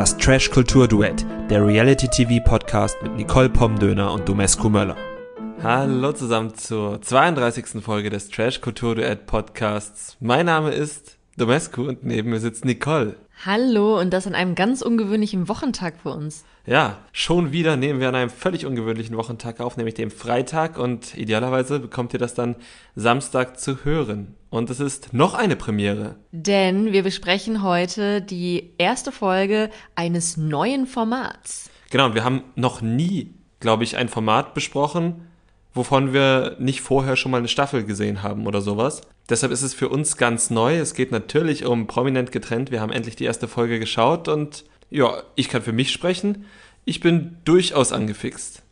Das Trash Kultur Duett, der Reality TV Podcast mit Nicole Pomdöner und Domescu Möller. Hallo zusammen zur 32. Folge des Trash Kultur Duett Podcasts. Mein Name ist Domescu und neben mir sitzt Nicole. Hallo und das an einem ganz ungewöhnlichen Wochentag für uns. Ja, schon wieder nehmen wir an einem völlig ungewöhnlichen Wochentag auf, nämlich dem Freitag und idealerweise bekommt ihr das dann Samstag zu hören. Und es ist noch eine Premiere. Denn wir besprechen heute die erste Folge eines neuen Formats. Genau, und wir haben noch nie, glaube ich, ein Format besprochen, wovon wir nicht vorher schon mal eine Staffel gesehen haben oder sowas. Deshalb ist es für uns ganz neu. Es geht natürlich um prominent getrennt. Wir haben endlich die erste Folge geschaut und ja, ich kann für mich sprechen. Ich bin durchaus angefixt.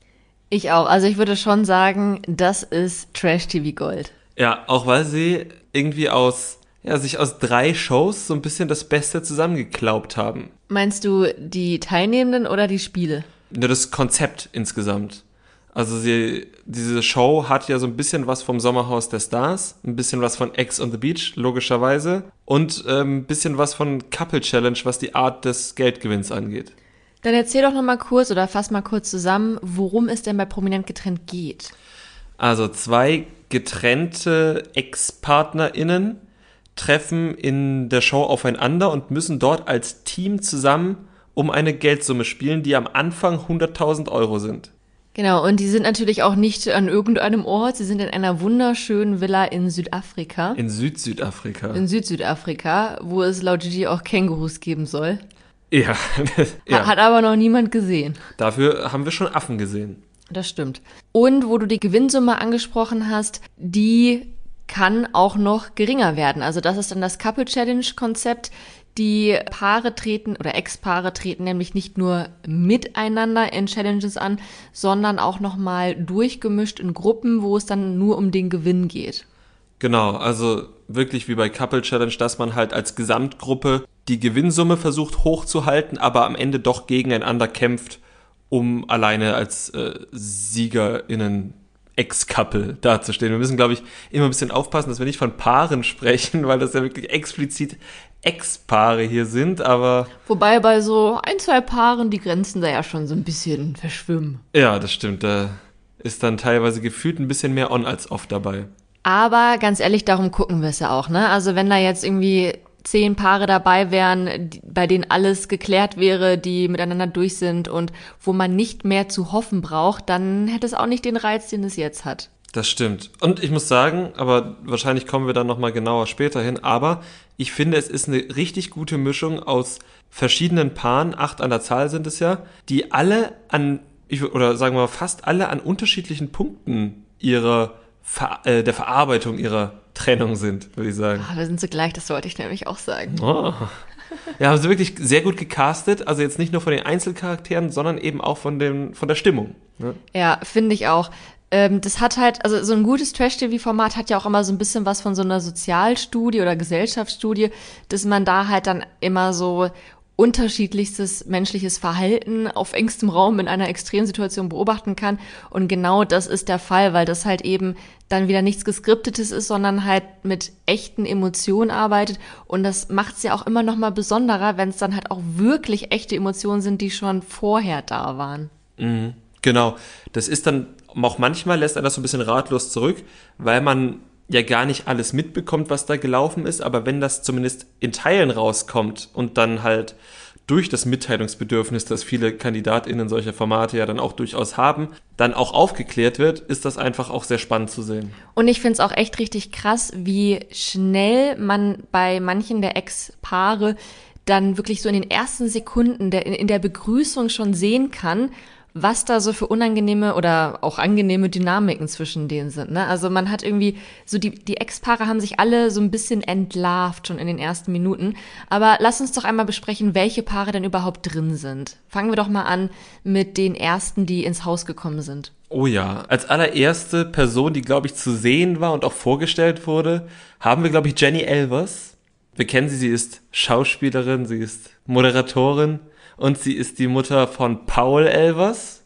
Ich auch. Also ich würde schon sagen, das ist Trash-TV Gold. Ja, auch weil sie irgendwie aus, ja, sich aus drei Shows so ein bisschen das Beste zusammengeklaubt haben. Meinst du die Teilnehmenden oder die Spiele? Nur das Konzept insgesamt. Also sie, diese Show hat ja so ein bisschen was vom Sommerhaus der Stars, ein bisschen was von Ex on the Beach, logischerweise, und ähm, ein bisschen was von Couple Challenge, was die Art des Geldgewinns angeht. Dann erzähl doch noch mal kurz oder fass mal kurz zusammen, worum es denn bei Prominent getrennt geht. Also zwei getrennte Ex-PartnerInnen treffen in der Show aufeinander und müssen dort als Team zusammen um eine Geldsumme spielen, die am Anfang 100.000 Euro sind. Genau, und die sind natürlich auch nicht an irgendeinem Ort. Sie sind in einer wunderschönen Villa in Südafrika. In Süd-Südafrika. In Süd-Südafrika, wo es laut Gigi auch Kängurus geben soll. Ja. ja. Hat aber noch niemand gesehen. Dafür haben wir schon Affen gesehen. Das stimmt. Und wo du die Gewinnsumme angesprochen hast, die kann auch noch geringer werden. Also das ist dann das Couple Challenge Konzept. Die Paare treten oder Ex-Paare treten nämlich nicht nur miteinander in Challenges an, sondern auch nochmal durchgemischt in Gruppen, wo es dann nur um den Gewinn geht. Genau, also wirklich wie bei Couple Challenge, dass man halt als Gesamtgruppe die Gewinnsumme versucht hochzuhalten, aber am Ende doch gegeneinander kämpft, um alleine als äh, SiegerInnen Ex-Couple dazustehen. Wir müssen, glaube ich, immer ein bisschen aufpassen, dass wir nicht von Paaren sprechen, weil das ja wirklich explizit Ex-Paare hier sind, aber. Wobei bei so ein, zwei Paaren die Grenzen da ja schon so ein bisschen verschwimmen. Ja, das stimmt. Da ist dann teilweise gefühlt ein bisschen mehr on als off dabei. Aber ganz ehrlich, darum gucken wir es ja auch, ne? Also wenn da jetzt irgendwie zehn Paare dabei wären, bei denen alles geklärt wäre, die miteinander durch sind und wo man nicht mehr zu hoffen braucht, dann hätte es auch nicht den Reiz, den es jetzt hat. Das stimmt. Und ich muss sagen, aber wahrscheinlich kommen wir dann nochmal genauer später hin, aber ich finde, es ist eine richtig gute Mischung aus verschiedenen Paaren, acht an der Zahl sind es ja, die alle an, oder sagen wir mal fast alle an unterschiedlichen Punkten ihrer, äh, der Verarbeitung ihrer Trennung sind, würde ich sagen. Oh, wir sind so gleich, das wollte ich nämlich auch sagen. Oh. Ja, haben sie wirklich sehr gut gecastet, also jetzt nicht nur von den Einzelcharakteren, sondern eben auch von, dem, von der Stimmung. Ne? Ja, finde ich auch ähm, das hat halt, also so ein gutes Trash-TV-Format hat ja auch immer so ein bisschen was von so einer Sozialstudie oder Gesellschaftsstudie, dass man da halt dann immer so unterschiedlichstes menschliches Verhalten auf engstem Raum in einer Extremsituation beobachten kann. Und genau das ist der Fall, weil das halt eben dann wieder nichts Geskriptetes ist, sondern halt mit echten Emotionen arbeitet. Und das macht es ja auch immer noch mal besonderer, wenn es dann halt auch wirklich echte Emotionen sind, die schon vorher da waren. Mhm, genau. Das ist dann auch manchmal lässt er das so ein bisschen ratlos zurück, weil man ja gar nicht alles mitbekommt, was da gelaufen ist, aber wenn das zumindest in Teilen rauskommt und dann halt durch das Mitteilungsbedürfnis, das viele KandidatInnen solcher Formate ja dann auch durchaus haben, dann auch aufgeklärt wird, ist das einfach auch sehr spannend zu sehen. Und ich finde es auch echt richtig krass, wie schnell man bei manchen der Ex-Paare dann wirklich so in den ersten Sekunden der, in der Begrüßung schon sehen kann, was da so für unangenehme oder auch angenehme Dynamiken zwischen denen sind. Ne? Also man hat irgendwie, so die, die Ex-Paare haben sich alle so ein bisschen entlarvt schon in den ersten Minuten. Aber lass uns doch einmal besprechen, welche Paare denn überhaupt drin sind. Fangen wir doch mal an mit den ersten, die ins Haus gekommen sind. Oh ja, als allererste Person, die, glaube ich, zu sehen war und auch vorgestellt wurde, haben wir, glaube ich, Jenny Elvers. Wir kennen sie, sie ist Schauspielerin, sie ist Moderatorin und sie ist die Mutter von Paul Elvers,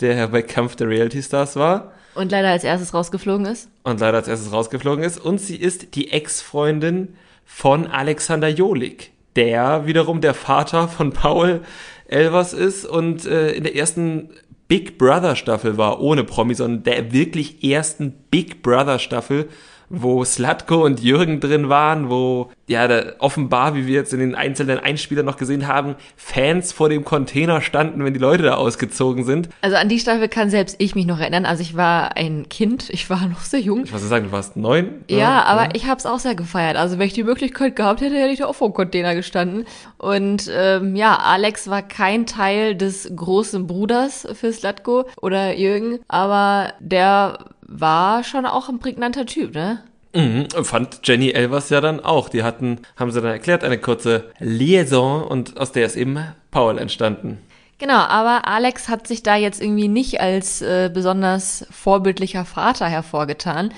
der bei Kampf der Reality Stars war. Und leider als erstes rausgeflogen ist. Und leider als erstes rausgeflogen ist. Und sie ist die Ex-Freundin von Alexander Jolik, der wiederum der Vater von Paul Elvers ist und äh, in der ersten Big Brother Staffel war, ohne Promi, sondern der wirklich ersten Big Brother Staffel wo Slatko und Jürgen drin waren, wo ja da offenbar, wie wir jetzt in den einzelnen Einspielern noch gesehen haben, Fans vor dem Container standen, wenn die Leute da ausgezogen sind. Also an die Staffel kann selbst ich mich noch erinnern. Also ich war ein Kind, ich war noch sehr jung. Ich muss sagen, du warst neun. Ja, ja aber ja. ich habe es auch sehr gefeiert. Also wenn ich die Möglichkeit gehabt hätte, hätte ich da auch vor dem Container gestanden. Und ähm, ja, Alex war kein Teil des großen Bruders für Slatko oder Jürgen, aber der war schon auch ein prägnanter Typ, ne? Mhm, fand Jenny Elvers ja dann auch. Die hatten, haben sie dann erklärt, eine kurze Liaison und aus der ist eben Paul entstanden. Genau, aber Alex hat sich da jetzt irgendwie nicht als äh, besonders vorbildlicher Vater hervorgetan.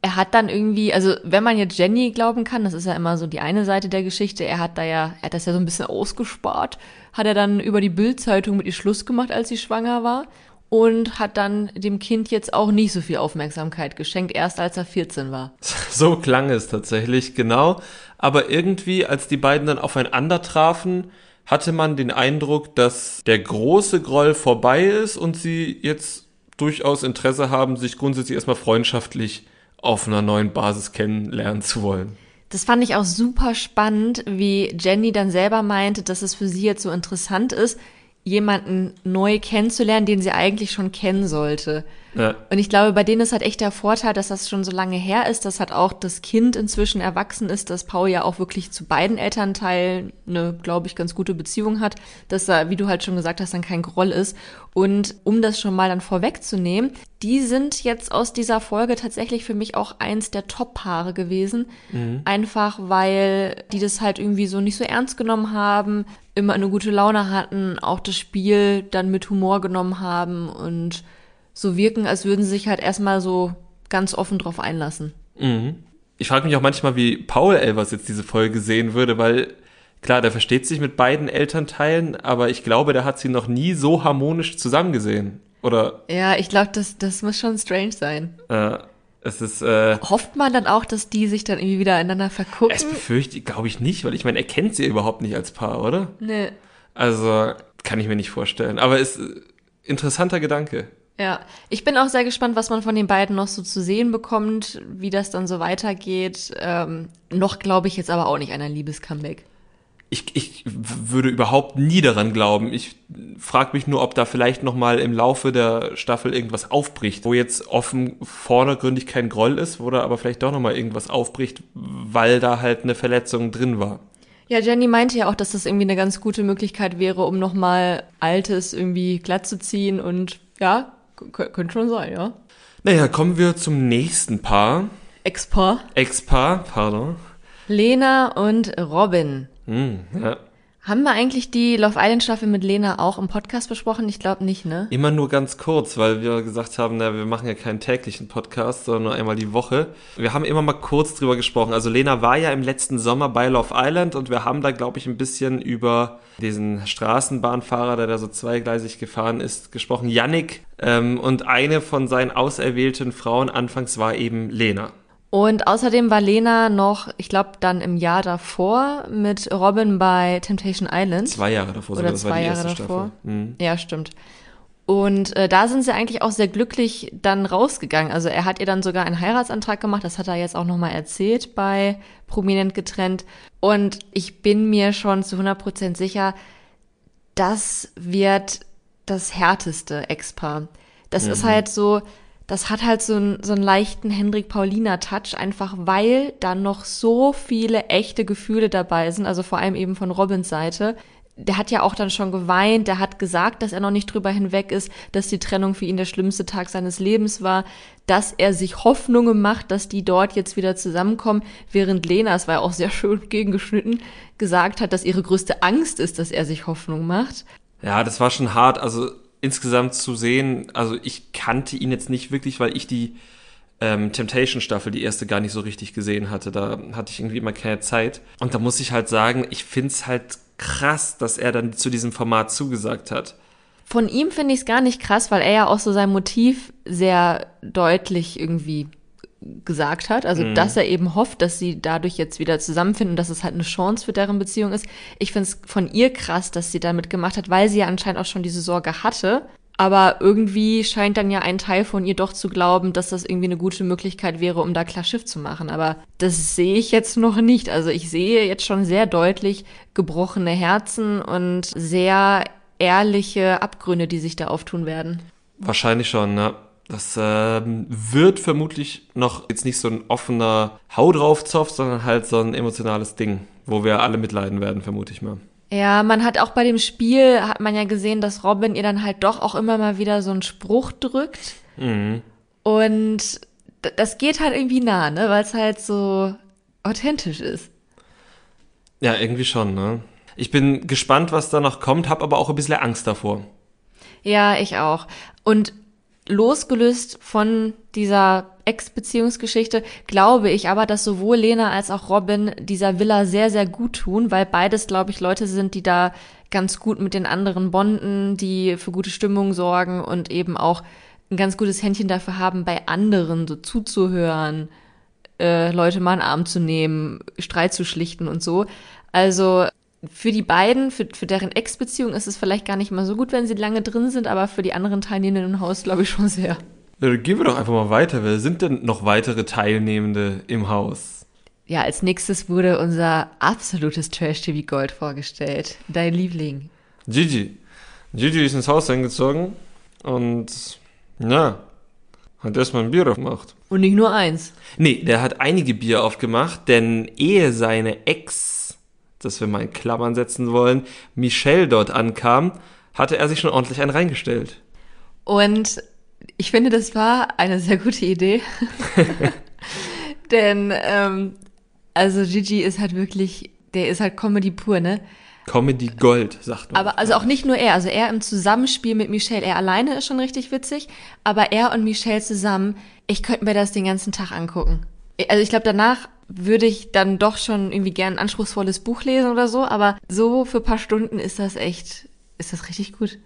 Er hat dann irgendwie, also wenn man jetzt Jenny glauben kann, das ist ja immer so die eine Seite der Geschichte, er hat da ja, er hat das ja so ein bisschen ausgespart, hat er dann über die Bildzeitung mit ihr Schluss gemacht, als sie schwanger war und hat dann dem Kind jetzt auch nicht so viel Aufmerksamkeit geschenkt, erst als er 14 war. So klang es tatsächlich, genau. Aber irgendwie, als die beiden dann aufeinander trafen, hatte man den Eindruck, dass der große Groll vorbei ist und sie jetzt durchaus Interesse haben, sich grundsätzlich erstmal freundschaftlich auf einer neuen Basis kennenlernen zu wollen. Das fand ich auch super spannend, wie Jenny dann selber meinte, dass es für sie jetzt so interessant ist, jemanden neu kennenzulernen, den sie eigentlich schon kennen sollte. Ja. Und ich glaube, bei denen ist halt echt der Vorteil, dass das schon so lange her ist, dass halt auch das Kind inzwischen erwachsen ist, dass Paul ja auch wirklich zu beiden Elternteilen eine, glaube ich, ganz gute Beziehung hat, dass er, wie du halt schon gesagt hast, dann kein Groll ist. Und um das schon mal dann vorwegzunehmen, die sind jetzt aus dieser Folge tatsächlich für mich auch eins der Top-Paare gewesen. Mhm. Einfach weil die das halt irgendwie so nicht so ernst genommen haben, immer eine gute Laune hatten, auch das Spiel dann mit Humor genommen haben und so wirken, als würden sie sich halt erstmal so ganz offen drauf einlassen. Mhm. Ich frage mich auch manchmal, wie Paul Elvers jetzt diese Folge sehen würde, weil klar, der versteht sich mit beiden Elternteilen, aber ich glaube, der hat sie noch nie so harmonisch zusammengesehen. Oder? Ja, ich glaube, das, das muss schon strange sein. Äh, es ist, äh, Hofft man dann auch, dass die sich dann irgendwie wieder einander vergucken? Es befürchte, glaube ich nicht, weil ich meine, er kennt sie überhaupt nicht als Paar, oder? Nee. Also, kann ich mir nicht vorstellen. Aber ist äh, interessanter Gedanke. Ja, ich bin auch sehr gespannt, was man von den beiden noch so zu sehen bekommt, wie das dann so weitergeht. Ähm, noch glaube ich jetzt aber auch nicht an ein Liebes-Comeback. Ich, ich würde überhaupt nie daran glauben. Ich frage mich nur, ob da vielleicht noch mal im Laufe der Staffel irgendwas aufbricht, wo jetzt offen vordergründig kein Groll ist, wo da aber vielleicht doch noch mal irgendwas aufbricht, weil da halt eine Verletzung drin war. Ja, Jenny meinte ja auch, dass das irgendwie eine ganz gute Möglichkeit wäre, um noch mal Altes irgendwie glatt zu ziehen und ja, könnte schon sein, ja. Naja, kommen wir zum nächsten Paar. Ex-Paar. Ex-Paar, pardon. Lena und Robin. Hm, ja. Haben wir eigentlich die Love Island Staffel mit Lena auch im Podcast besprochen? Ich glaube nicht, ne? Immer nur ganz kurz, weil wir gesagt haben, na, wir machen ja keinen täglichen Podcast, sondern nur einmal die Woche. Wir haben immer mal kurz drüber gesprochen. Also Lena war ja im letzten Sommer bei Love Island und wir haben da, glaube ich, ein bisschen über diesen Straßenbahnfahrer, der da so zweigleisig gefahren ist, gesprochen. Yannick. Ähm, und eine von seinen auserwählten Frauen anfangs war eben Lena. Und außerdem war Lena noch, ich glaube, dann im Jahr davor mit Robin bei Temptation Island. Zwei Jahre davor, Oder das zwei war die Jahre erste davor. Staffel. Mhm. Ja, stimmt. Und äh, da sind sie eigentlich auch sehr glücklich dann rausgegangen. Also er hat ihr dann sogar einen Heiratsantrag gemacht, das hat er jetzt auch nochmal erzählt bei Prominent getrennt. Und ich bin mir schon zu 100% sicher, das wird das härteste Ex-Paar. Das mhm. ist halt so, das hat halt so, einen, so einen leichten Hendrik-Paulina-Touch, einfach weil da noch so viele echte Gefühle dabei sind, also vor allem eben von Robins Seite. Der hat ja auch dann schon geweint, der hat gesagt, dass er noch nicht drüber hinweg ist, dass die Trennung für ihn der schlimmste Tag seines Lebens war, dass er sich Hoffnungen macht, dass die dort jetzt wieder zusammenkommen, während Lena, es war ja auch sehr schön gegengeschnitten, gesagt hat, dass ihre größte Angst ist, dass er sich Hoffnung macht. Ja, das war schon hart. Also insgesamt zu sehen, also ich kannte ihn jetzt nicht wirklich, weil ich die ähm, Temptation-Staffel, die erste, gar nicht so richtig gesehen hatte. Da hatte ich irgendwie immer keine Zeit. Und da muss ich halt sagen, ich find's halt krass, dass er dann zu diesem Format zugesagt hat. Von ihm finde ich es gar nicht krass, weil er ja auch so sein Motiv sehr deutlich irgendwie gesagt hat. Also, dass er eben hofft, dass sie dadurch jetzt wieder zusammenfinden, dass es halt eine Chance für deren Beziehung ist. Ich finde es von ihr krass, dass sie damit gemacht hat, weil sie ja anscheinend auch schon diese Sorge hatte. Aber irgendwie scheint dann ja ein Teil von ihr doch zu glauben, dass das irgendwie eine gute Möglichkeit wäre, um da klar Schiff zu machen. Aber das sehe ich jetzt noch nicht. Also ich sehe jetzt schon sehr deutlich gebrochene Herzen und sehr ehrliche Abgründe, die sich da auftun werden. Wahrscheinlich schon, ne? Das ähm, wird vermutlich noch jetzt nicht so ein offener Hau drauf Zoff, sondern halt so ein emotionales Ding, wo wir alle mitleiden werden, vermute ich mal. Ja, man hat auch bei dem Spiel, hat man ja gesehen, dass Robin ihr dann halt doch auch immer mal wieder so einen Spruch drückt. Mhm. Und das geht halt irgendwie nah, ne? Weil es halt so authentisch ist. Ja, irgendwie schon, ne? Ich bin gespannt, was da noch kommt, hab aber auch ein bisschen Angst davor. Ja, ich auch. Und losgelöst von dieser Ex-Beziehungsgeschichte glaube ich aber, dass sowohl Lena als auch Robin dieser Villa sehr, sehr gut tun, weil beides, glaube ich, Leute sind, die da ganz gut mit den anderen bonden, die für gute Stimmung sorgen und eben auch ein ganz gutes Händchen dafür haben, bei anderen so zuzuhören, äh, Leute mal in den Arm zu nehmen, Streit zu schlichten und so. Also für die beiden, für, für deren Ex-Beziehung ist es vielleicht gar nicht mal so gut, wenn sie lange drin sind, aber für die anderen Teilnehmenden im Haus glaube ich schon sehr. Ja, Gehen wir doch einfach mal weiter. Wer sind denn noch weitere Teilnehmende im Haus? Ja, als nächstes wurde unser absolutes Trash-TV Gold vorgestellt. Dein Liebling. Gigi. Gigi ist ins Haus eingezogen und ja, hat erstmal ein Bier aufgemacht. Und nicht nur eins. Nee, der hat einige Bier aufgemacht, denn ehe seine Ex, das wir mal in Klammern setzen wollen, Michelle dort ankam, hatte er sich schon ordentlich einen reingestellt. Und ich finde, das war eine sehr gute Idee. Denn, ähm, also Gigi ist halt wirklich, der ist halt Comedy pur, ne? Comedy Gold, sagt man. Aber also auch nicht nur er, also er im Zusammenspiel mit Michelle, er alleine ist schon richtig witzig, aber er und Michelle zusammen, ich könnte mir das den ganzen Tag angucken. Also ich glaube, danach würde ich dann doch schon irgendwie gern ein anspruchsvolles Buch lesen oder so, aber so für paar Stunden ist das echt, ist das richtig gut.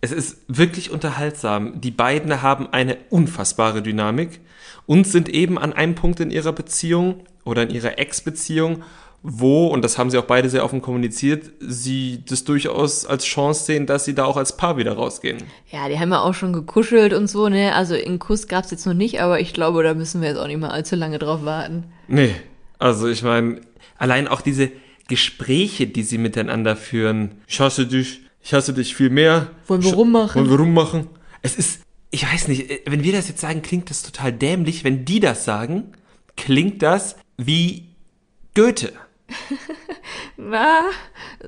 Es ist wirklich unterhaltsam. Die beiden haben eine unfassbare Dynamik und sind eben an einem Punkt in ihrer Beziehung oder in ihrer Ex-Beziehung, wo, und das haben sie auch beide sehr offen kommuniziert, sie das durchaus als Chance sehen, dass sie da auch als Paar wieder rausgehen. Ja, die haben ja auch schon gekuschelt und so, ne? Also einen Kuss gab's jetzt noch nicht, aber ich glaube, da müssen wir jetzt auch nicht mal allzu lange drauf warten. Nee, also ich meine, allein auch diese Gespräche, die sie miteinander führen. Ich hasse dich, ich hasse dich viel mehr. Wollen wir rummachen? Wollen wir rummachen? Es ist, ich weiß nicht, wenn wir das jetzt sagen, klingt das total dämlich. Wenn die das sagen, klingt das wie Goethe. Na,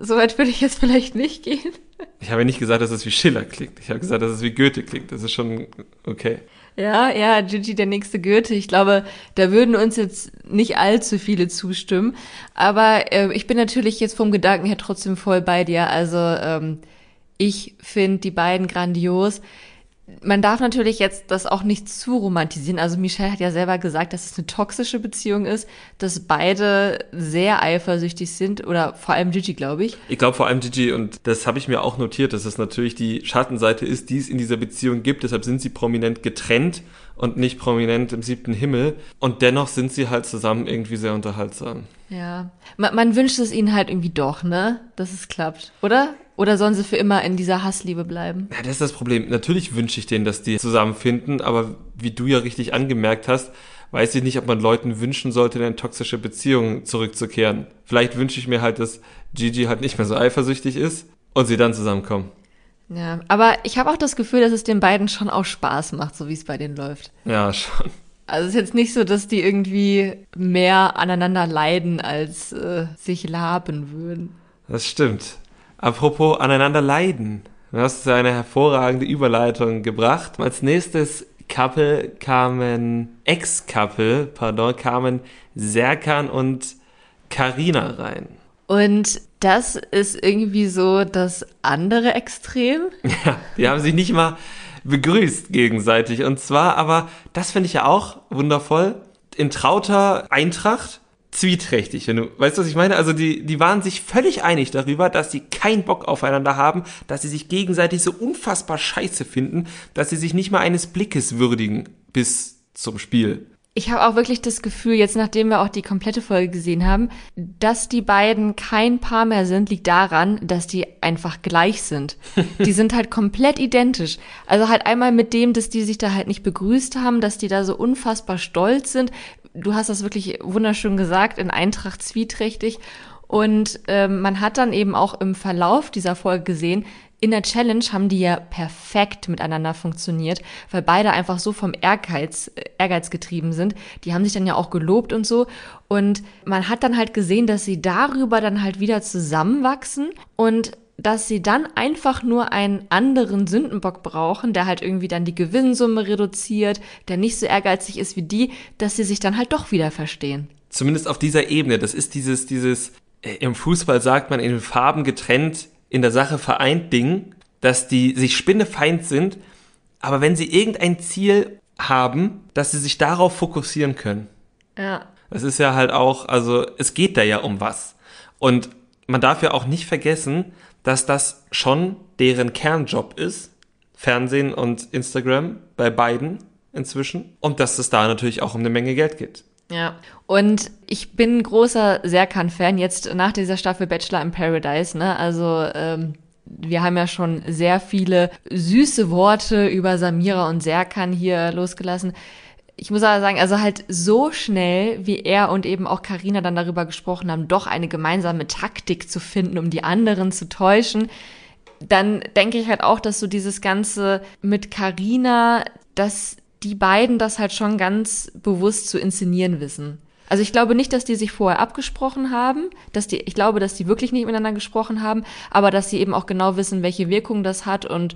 so weit würde ich jetzt vielleicht nicht gehen. Ich habe ja nicht gesagt, dass es wie Schiller klingt. Ich habe gesagt, dass es wie Goethe klingt. Das ist schon okay. Ja, ja, Gigi, der nächste Goethe. Ich glaube, da würden uns jetzt nicht allzu viele zustimmen. Aber äh, ich bin natürlich jetzt vom Gedanken her trotzdem voll bei dir. Also ähm, ich finde die beiden grandios. Man darf natürlich jetzt das auch nicht zu romantisieren. Also Michelle hat ja selber gesagt, dass es eine toxische Beziehung ist, dass beide sehr eifersüchtig sind oder vor allem Gigi, glaube ich. Ich glaube vor allem Gigi, und das habe ich mir auch notiert, dass es natürlich die Schattenseite ist, die es in dieser Beziehung gibt. Deshalb sind sie prominent getrennt und nicht prominent im siebten Himmel. Und dennoch sind sie halt zusammen irgendwie sehr unterhaltsam. Ja, man, man wünscht es ihnen halt irgendwie doch, ne? Dass es klappt, oder? Oder sollen sie für immer in dieser Hassliebe bleiben? Ja, das ist das Problem. Natürlich wünsche ich denen, dass die zusammenfinden, aber wie du ja richtig angemerkt hast, weiß ich nicht, ob man Leuten wünschen sollte, in eine toxische Beziehung zurückzukehren. Vielleicht wünsche ich mir halt, dass Gigi halt nicht mehr so eifersüchtig ist und sie dann zusammenkommen. Ja, aber ich habe auch das Gefühl, dass es den beiden schon auch Spaß macht, so wie es bei denen läuft. Ja, schon. Also es ist jetzt nicht so, dass die irgendwie mehr aneinander leiden, als äh, sich laben würden. Das stimmt. Apropos aneinander leiden. Du hast eine hervorragende Überleitung gebracht. Als nächstes Couple kamen, Ex-Couple, pardon, kamen Serkan und Karina rein. Und das ist irgendwie so das andere Extrem. Ja, die haben sich nicht mal begrüßt gegenseitig. Und zwar aber, das finde ich ja auch wundervoll, in trauter Eintracht zwieträchtig, wenn du, weißt du, was ich meine? Also die, die waren sich völlig einig darüber, dass sie keinen Bock aufeinander haben, dass sie sich gegenseitig so unfassbar scheiße finden, dass sie sich nicht mal eines Blickes würdigen bis zum Spiel. ich habe auch wirklich das Gefühl, jetzt nachdem wir auch die komplette Folge gesehen haben, dass die beiden kein Paar mehr sind, liegt daran, dass die einfach gleich sind. die sind halt komplett identisch. Also halt einmal mit dem, dass die sich da halt nicht begrüßt haben, dass die da so unfassbar stolz sind. Du hast das wirklich wunderschön gesagt, in Eintracht zwieträchtig. Und ähm, man hat dann eben auch im Verlauf dieser Folge gesehen, in der Challenge haben die ja perfekt miteinander funktioniert, weil beide einfach so vom Ehrgeiz, äh, Ehrgeiz getrieben sind. Die haben sich dann ja auch gelobt und so. Und man hat dann halt gesehen, dass sie darüber dann halt wieder zusammenwachsen und dass sie dann einfach nur einen anderen Sündenbock brauchen, der halt irgendwie dann die Gewinnsumme reduziert, der nicht so ehrgeizig ist wie die, dass sie sich dann halt doch wieder verstehen. Zumindest auf dieser Ebene. Das ist dieses, dieses, äh, im Fußball sagt man in den Farben getrennt, in der Sache vereint Ding, dass die sich spinnefeind sind, aber wenn sie irgendein Ziel haben, dass sie sich darauf fokussieren können. Ja. Das ist ja halt auch, also es geht da ja um was. Und man darf ja auch nicht vergessen, dass das schon deren Kernjob ist. Fernsehen und Instagram bei beiden inzwischen. Und dass es da natürlich auch um eine Menge Geld geht. Ja, und ich bin großer Serkan-Fan jetzt nach dieser Staffel Bachelor in Paradise, ne? Also, ähm, wir haben ja schon sehr viele süße Worte über Samira und Serkan hier losgelassen. Ich muss aber sagen, also halt so schnell, wie er und eben auch Karina dann darüber gesprochen haben, doch eine gemeinsame Taktik zu finden, um die anderen zu täuschen, dann denke ich halt auch, dass so dieses Ganze mit Karina, dass die beiden das halt schon ganz bewusst zu inszenieren wissen. Also ich glaube nicht, dass die sich vorher abgesprochen haben, dass die, ich glaube, dass die wirklich nicht miteinander gesprochen haben, aber dass sie eben auch genau wissen, welche Wirkung das hat und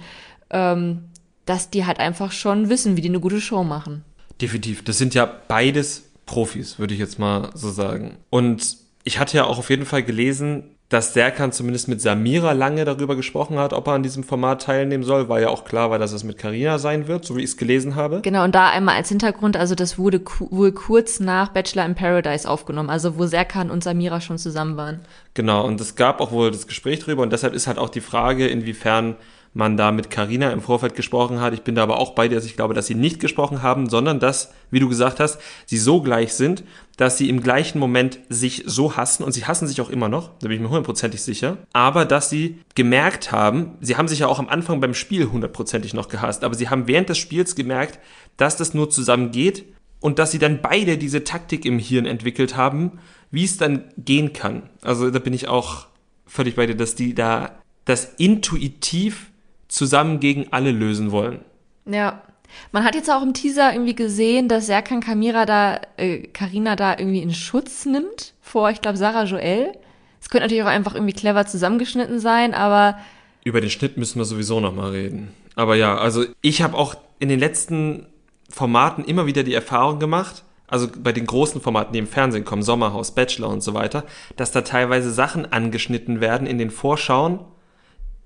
ähm, dass die halt einfach schon wissen, wie die eine gute Show machen. Definitiv. Das sind ja beides Profis, würde ich jetzt mal so sagen. Und ich hatte ja auch auf jeden Fall gelesen, dass Serkan zumindest mit Samira lange darüber gesprochen hat, ob er an diesem Format teilnehmen soll, weil ja auch klar war, dass es mit Karina sein wird, so wie ich es gelesen habe. Genau, und da einmal als Hintergrund, also das wurde wohl kurz nach Bachelor in Paradise aufgenommen, also wo Serkan und Samira schon zusammen waren. Genau, und es gab auch wohl das Gespräch drüber und deshalb ist halt auch die Frage, inwiefern man da mit Carina im Vorfeld gesprochen hat. Ich bin da aber auch bei dir, dass ich glaube, dass sie nicht gesprochen haben, sondern dass, wie du gesagt hast, sie so gleich sind, dass sie im gleichen Moment sich so hassen und sie hassen sich auch immer noch, da bin ich mir hundertprozentig sicher, aber dass sie gemerkt haben, sie haben sich ja auch am Anfang beim Spiel hundertprozentig noch gehasst, aber sie haben während des Spiels gemerkt, dass das nur zusammen geht und dass sie dann beide diese Taktik im Hirn entwickelt haben, wie es dann gehen kann. Also da bin ich auch völlig bei dir, dass die da das intuitiv zusammen gegen alle lösen wollen. Ja. Man hat jetzt auch im Teaser irgendwie gesehen, dass Serkan Kamira da, äh, Carina da irgendwie in Schutz nimmt vor, ich glaube, Sarah Joel. Es könnte natürlich auch einfach irgendwie clever zusammengeschnitten sein, aber. Über den Schnitt müssen wir sowieso nochmal reden. Aber ja, also ich habe auch in den letzten Formaten immer wieder die Erfahrung gemacht, also bei den großen Formaten, die im Fernsehen kommen, Sommerhaus, Bachelor und so weiter, dass da teilweise Sachen angeschnitten werden in den Vorschauen,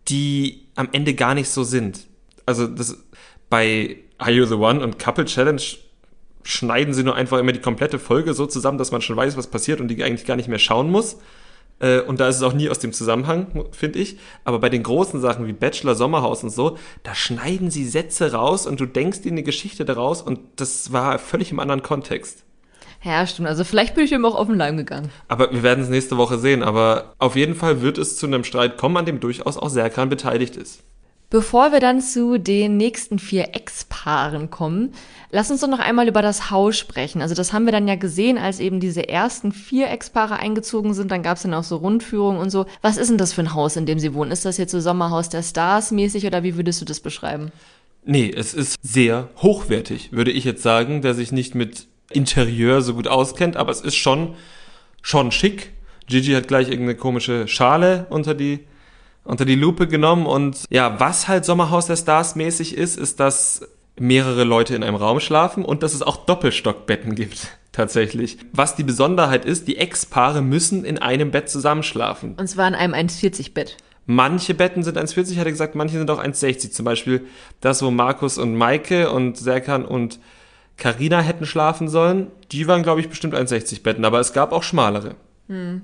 die am Ende gar nicht so sind. Also das, bei Are You the One und Couple Challenge schneiden sie nur einfach immer die komplette Folge so zusammen, dass man schon weiß, was passiert und die eigentlich gar nicht mehr schauen muss. Äh, und da ist es auch nie aus dem Zusammenhang, finde ich. Aber bei den großen Sachen wie Bachelor, Sommerhaus und so, da schneiden sie Sätze raus und du denkst dir eine Geschichte daraus und das war völlig im anderen Kontext. Ja, stimmt. Also vielleicht bin ich ihm auch auf den Leim gegangen. Aber wir werden es nächste Woche sehen. Aber auf jeden Fall wird es zu einem Streit kommen, an dem durchaus auch Serkan beteiligt ist. Bevor wir dann zu den nächsten vier Ex-Paaren kommen, lass uns doch noch einmal über das Haus sprechen. Also das haben wir dann ja gesehen, als eben diese ersten vier Ex-Paare eingezogen sind. Dann gab es dann auch so Rundführungen und so. Was ist denn das für ein Haus, in dem sie wohnen? Ist das jetzt so Sommerhaus der Stars mäßig oder wie würdest du das beschreiben? Nee, es ist sehr hochwertig, würde ich jetzt sagen, der sich nicht mit Interieur so gut auskennt, aber es ist schon, schon schick. Gigi hat gleich irgendeine komische Schale unter die, unter die Lupe genommen und ja, was halt Sommerhaus der Stars mäßig ist, ist, dass mehrere Leute in einem Raum schlafen und dass es auch Doppelstockbetten gibt. Tatsächlich. Was die Besonderheit ist, die Ex-Paare müssen in einem Bett zusammenschlafen. Und zwar in einem 1,40-Bett. Manche Betten sind 1,40, hat er gesagt, manche sind auch 1,60. Zum Beispiel das, wo Markus und Maike und Serkan und Carina hätten schlafen sollen. Die waren, glaube ich, bestimmt 1,60 Betten, aber es gab auch schmalere. Hm.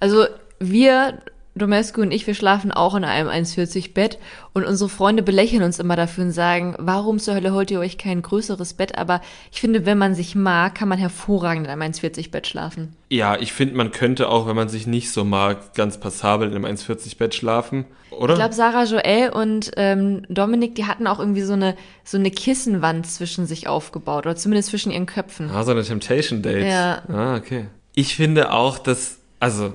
Also wir Domescu und ich, wir schlafen auch in einem 1,40 Bett und unsere Freunde belächeln uns immer dafür und sagen, warum zur Hölle holt ihr euch kein größeres Bett? Aber ich finde, wenn man sich mag, kann man hervorragend in einem 1,40 Bett schlafen. Ja, ich finde, man könnte auch, wenn man sich nicht so mag, ganz passabel in einem 1,40 Bett schlafen, oder? Ich glaube, Sarah Joel und ähm, Dominik, die hatten auch irgendwie so eine, so eine Kissenwand zwischen sich aufgebaut oder zumindest zwischen ihren Köpfen. ah, so eine Temptation Date. Ja. Ah, okay. Ich finde auch, dass, also,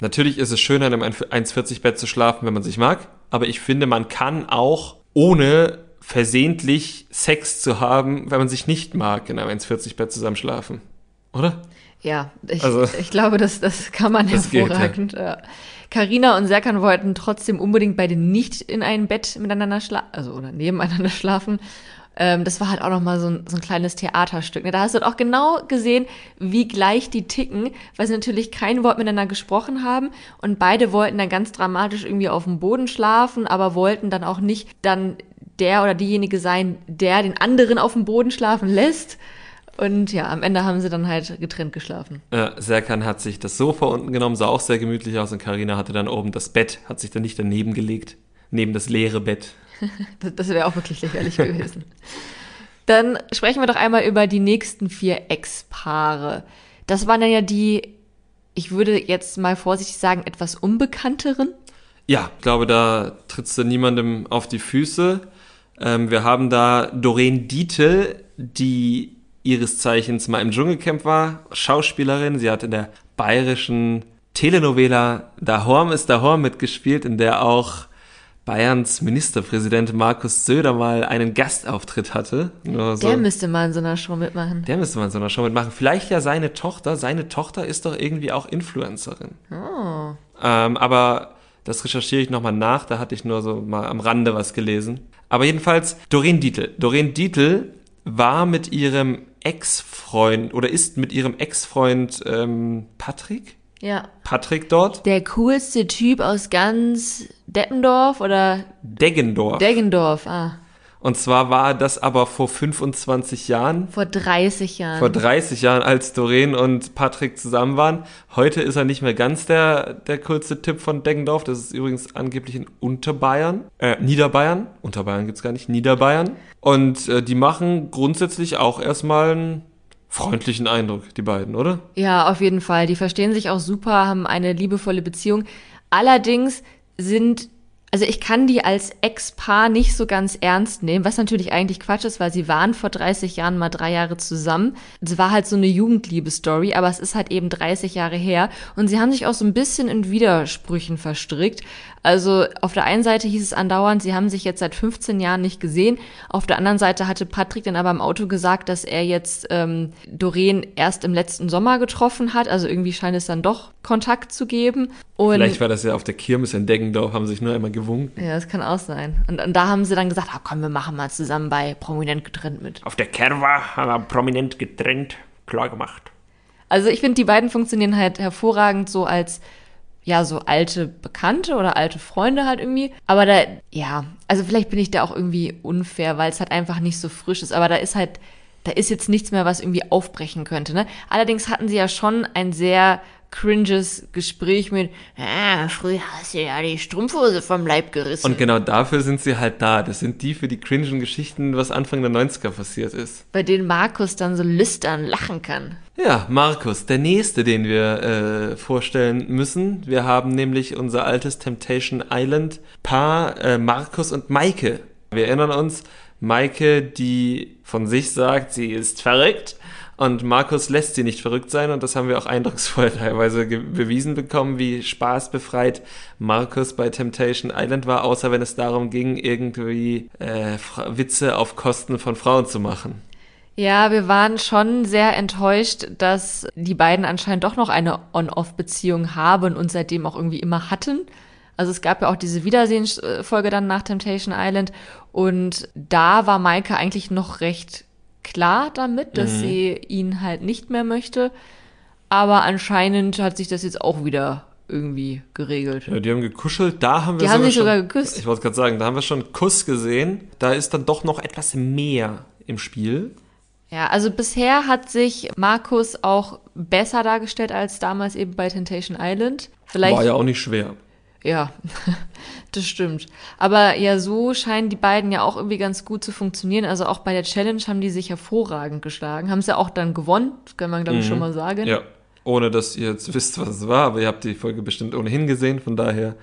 natürlich ist es schöner, in einem 1,40 Bett zu schlafen, wenn man sich mag, aber ich finde, man kann auch ohne versehentlich Sex zu haben, wenn man sich nicht mag, in einem 1,40 Bett zusammen schlafen. Oder? Ja, ich, Also- ich glaube, das, das kann man Das geht, ja. hervorragend. ja. Carina und Serkan wollten trotzdem unbedingt beide nicht in einem Bett miteinander schlafen, also oder nebeneinander schlafen. Ähm, das war halt auch nochmal so ein, so ein kleines Theaterstück. Ne? Da hast du auch genau gesehen, wie gleich die ticken, weil sie natürlich kein Wort miteinander gesprochen haben und beide wollten dann ganz dramatisch irgendwie auf dem Boden schlafen, aber wollten dann auch nicht dann der oder diejenige sein, der den anderen auf dem Boden schlafen lässt. Und ja, am Ende haben sie dann halt getrennt geschlafen. Äh, Serkan hat sich das Sofa unten genommen, sah auch sehr gemütlich aus und Karina hatte dann oben das Bett, hat sich dann nicht daneben gelegt, neben das leere Bett. Das, wäre auch wirklich lächerlich gewesen. Dann sprechen wir doch einmal über die nächsten vier Ex-Paare. Das waren dann ja die, ich würde jetzt mal vorsichtig sagen, etwas unbekannteren. Ja, ich glaube, da trittst du niemandem auf die Füße. Ähm, wir haben da Doreen Dietl, die ihres Zeichens mal im Dschungelcamp war, Schauspielerin. Sie hat in der bayerischen Telenovela Dahorm ist Dahorm mitgespielt, in der auch Bayerns Ministerpräsident Markus Söder mal einen Gastauftritt hatte. Nur so. Der müsste mal in so einer Show mitmachen. Der müsste man so einer Show mitmachen. Vielleicht ja seine Tochter. Seine Tochter ist doch irgendwie auch Influencerin. Oh. Ähm, aber das recherchiere ich nochmal nach. Da hatte ich nur so mal am Rande was gelesen. Aber jedenfalls Doreen Dietl. Doreen Dietl war mit ihrem Ex-Freund oder ist mit ihrem Ex-Freund ähm, Patrick? Ja. Patrick dort? Der coolste Typ aus ganz Deppendorf oder Deggendorf. Deggendorf. Ah, Und zwar war das aber vor 25 Jahren. vor 30 Jahren. vor 30 Jahren, als Doreen und Patrick zusammen waren. Heute ist er nicht mehr ganz der, der coolste Tipp von Deggendorf. Das ist übrigens angeblich in Unterbayern. Äh, Niederbayern. Unterbayern gibt's gar nicht. Niederbayern. Und äh, die machen grundsätzlich auch erstmal einen freundlichen Eindruck, die beiden, oder? Ja, auf jeden Fall. Die verstehen sich auch super, haben eine liebevolle Beziehung. Allerdings sind, also ich kann die als Ex-Paar nicht so ganz ernst nehmen, was natürlich eigentlich Quatsch ist, weil sie waren vor 30 Jahren mal drei Jahre zusammen. Es war halt so eine Jugendliebe-Story, aber es ist halt eben 30 Jahre her und sie haben sich auch so ein bisschen in Widersprüchen verstrickt. Also auf der einen Seite hieß es andauernd, sie haben sich jetzt seit 15 Jahren nicht gesehen. Auf der anderen Seite hatte Patrick dann aber im Auto gesagt, dass er jetzt ähm, Doreen erst im letzten Sommer getroffen hat. Also irgendwie scheint es dann doch Kontakt zu geben. Und Vielleicht war das ja auf der Kirmes in Deggendorf, haben sich nur einmal gewunken. ja, das kann auch sein. Und, und da haben sie dann gesagt, ah, komm, wir machen mal zusammen bei Prominent getrennt mit. Auf der Kerwa haben wir prominent getrennt, klar gemacht. Also ich finde, die beiden funktionieren halt hervorragend so als ja, so alte Bekannte oder alte Freunde halt irgendwie. Aber da, ja, also vielleicht bin ich da auch irgendwie unfair, weil es halt einfach nicht so frisch ist. Aber da ist halt, da ist jetzt nichts mehr, was irgendwie aufbrechen könnte. Ne? Allerdings hatten sie ja schon ein sehr cringes Gespräch mit, ah, früher hast du ja die Strumpfhose vom Leib gerissen. Und genau dafür sind sie halt da. Das sind die für die cringen Geschichten, was Anfang der 90er passiert ist. bei denen Markus dann so lüstern lachen kann. Ja, Markus, der nächste, den wir äh, vorstellen müssen. Wir haben nämlich unser altes Temptation Island Paar äh, Markus und Maike. Wir erinnern uns, Maike, die von sich sagt, sie ist verrückt. Und Markus lässt sie nicht verrückt sein und das haben wir auch eindrucksvoll teilweise bewiesen bekommen, wie spaßbefreit Markus bei Temptation Island war, außer wenn es darum ging, irgendwie äh, Witze auf Kosten von Frauen zu machen. Ja, wir waren schon sehr enttäuscht, dass die beiden anscheinend doch noch eine On-Off-Beziehung haben und seitdem auch irgendwie immer hatten. Also es gab ja auch diese Wiedersehensfolge dann nach Temptation Island und da war Maike eigentlich noch recht klar damit, dass Mhm. sie ihn halt nicht mehr möchte. Aber anscheinend hat sich das jetzt auch wieder irgendwie geregelt. Ja, die haben gekuschelt, da haben wir Die haben sich schon, sogar geküsst. Ich wollte gerade sagen, da haben wir schon einen Kuss gesehen. Da ist dann doch noch etwas mehr im Spiel. Ja, also bisher hat sich Markus auch besser dargestellt als damals eben bei Temptation Island. Vielleicht War ja auch nicht schwer. Ja, das stimmt. Aber ja, so scheinen die beiden ja auch irgendwie ganz gut zu funktionieren. Also auch bei der Challenge haben die sich hervorragend geschlagen. Haben sie ja auch dann gewonnen, das kann man glaube ich schon mal sagen. Ja, ohne dass ihr jetzt wisst, was es war, aber ihr habt die Folge bestimmt ohnehin gesehen, von daher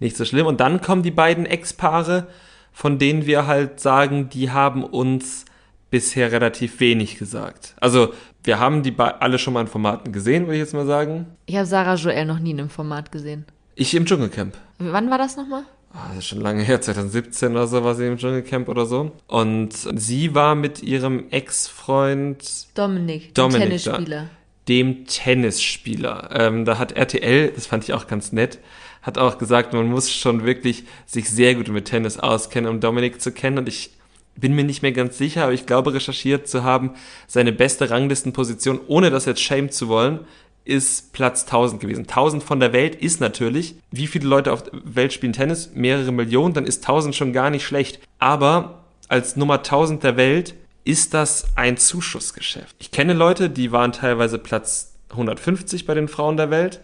nicht so schlimm. Und dann kommen die beiden Ex-Paare, von denen wir halt sagen, die haben uns bisher relativ wenig gesagt. Also wir haben die alle schon mal in Formaten gesehen, würde ich jetzt mal sagen. Ich habe Sarah Joel noch nie in einem Format gesehen. Ich im Dschungelcamp. Wann war das nochmal? Ah, Das ist schon lange her, 2017 oder so war sie im Dschungelcamp oder so. Und sie war mit ihrem Ex-Freund, Dominik, Dominik, Tennisspieler. dem Tennisspieler. Ähm, da hat RTL, das fand ich auch ganz nett, hat auch gesagt, man muss schon wirklich sich sehr gut mit Tennis auskennen, um Dominik zu kennen. Und ich bin mir nicht mehr ganz sicher, aber ich glaube, recherchiert zu haben, seine beste Ranglistenposition, ohne das jetzt shame zu wollen, ist Platz 1000 gewesen. 1000 von der Welt ist natürlich, wie viele Leute auf der Welt spielen Tennis? Mehrere Millionen, dann ist 1000 schon gar nicht schlecht. Aber als Nummer 1000 der Welt ist das ein Zuschussgeschäft. Ich kenne Leute, die waren teilweise Platz 150 bei den Frauen der Welt.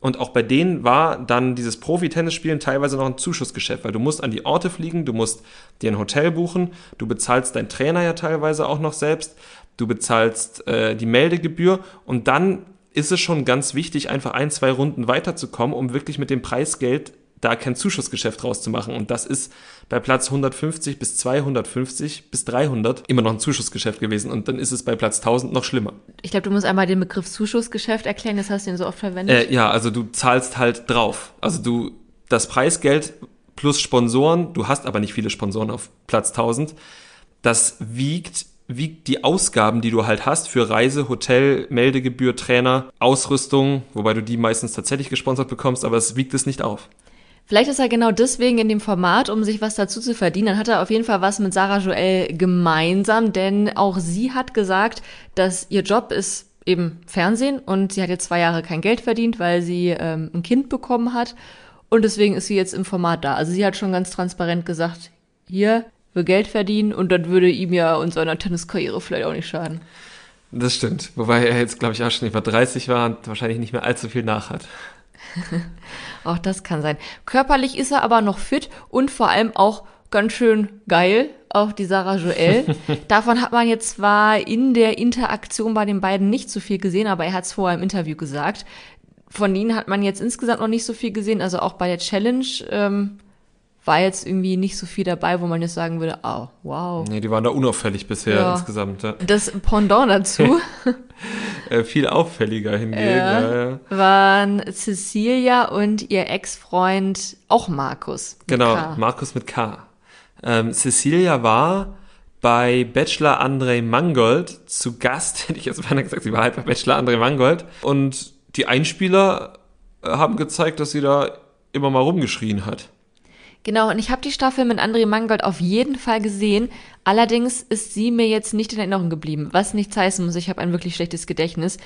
Und auch bei denen war dann dieses Profi-Tennisspielen teilweise noch ein Zuschussgeschäft, weil du musst an die Orte fliegen, du musst dir ein Hotel buchen, du bezahlst deinen Trainer ja teilweise auch noch selbst, du bezahlst äh, die Meldegebühr und dann ist es schon ganz wichtig, einfach ein, zwei Runden weiterzukommen, um wirklich mit dem Preisgeld da kein Zuschussgeschäft rauszumachen. Und das ist bei Platz 150 bis 250 bis 300 immer noch ein Zuschussgeschäft gewesen. Und dann ist es bei Platz 1000 noch schlimmer. Ich glaube, du musst einmal den Begriff Zuschussgeschäft erklären, das hast du ihn so oft verwendet. Äh, ja, also du zahlst halt drauf. Also du, das Preisgeld plus Sponsoren, du hast aber nicht viele Sponsoren auf Platz 1000, das wiegt, wiegt die Ausgaben, die du halt hast für Reise, Hotel, Meldegebühr, Trainer, Ausrüstung, wobei du die meistens tatsächlich gesponsert bekommst, aber es wiegt es nicht auf. Vielleicht ist er genau deswegen in dem Format, um sich was dazu zu verdienen. Dann hat er auf jeden Fall was mit Sarah Joel gemeinsam, denn auch sie hat gesagt, dass ihr Job ist eben Fernsehen und sie hat jetzt zwei Jahre kein Geld verdient, weil sie ähm, ein Kind bekommen hat und deswegen ist sie jetzt im Format da. Also sie hat schon ganz transparent gesagt, hier, will Geld verdienen und dann würde ihm ja und seiner Tenniskarriere vielleicht auch nicht schaden. Das stimmt. Wobei er jetzt, glaube ich, auch schon über 30 war und wahrscheinlich nicht mehr allzu viel nachhat. Auch das kann sein. Körperlich ist er aber noch fit und vor allem auch ganz schön geil, auch die Sarah Joel. Davon hat man jetzt zwar in der Interaktion bei den beiden nicht so viel gesehen, aber er hat es vorher im Interview gesagt. Von ihnen hat man jetzt insgesamt noch nicht so viel gesehen, also auch bei der Challenge ähm, war jetzt irgendwie nicht so viel dabei, wo man jetzt sagen würde, oh, wow. Nee, die waren da unauffällig bisher Ja. insgesamt. Ja. Das Pendant dazu Äh, viel auffälliger hingegen. Ja. Ja, ja. waren Cecilia und ihr Ex-Freund, auch Markus. Genau, K. Markus mit K. Ähm, Cecilia war bei Bachelor André Mangold zu Gast, hätte ich jetzt beinahe gesagt, sie war halt bei Bachelor André Mangold. Und die Einspieler äh, haben gezeigt, dass sie da immer mal rumgeschrien hat. Genau, und ich habe die Staffel mit André Mangold auf jeden Fall gesehen. Allerdings ist sie mir jetzt nicht in Erinnerung geblieben, was nichts heißen muss. Ich habe ein wirklich schlechtes Gedächtnis.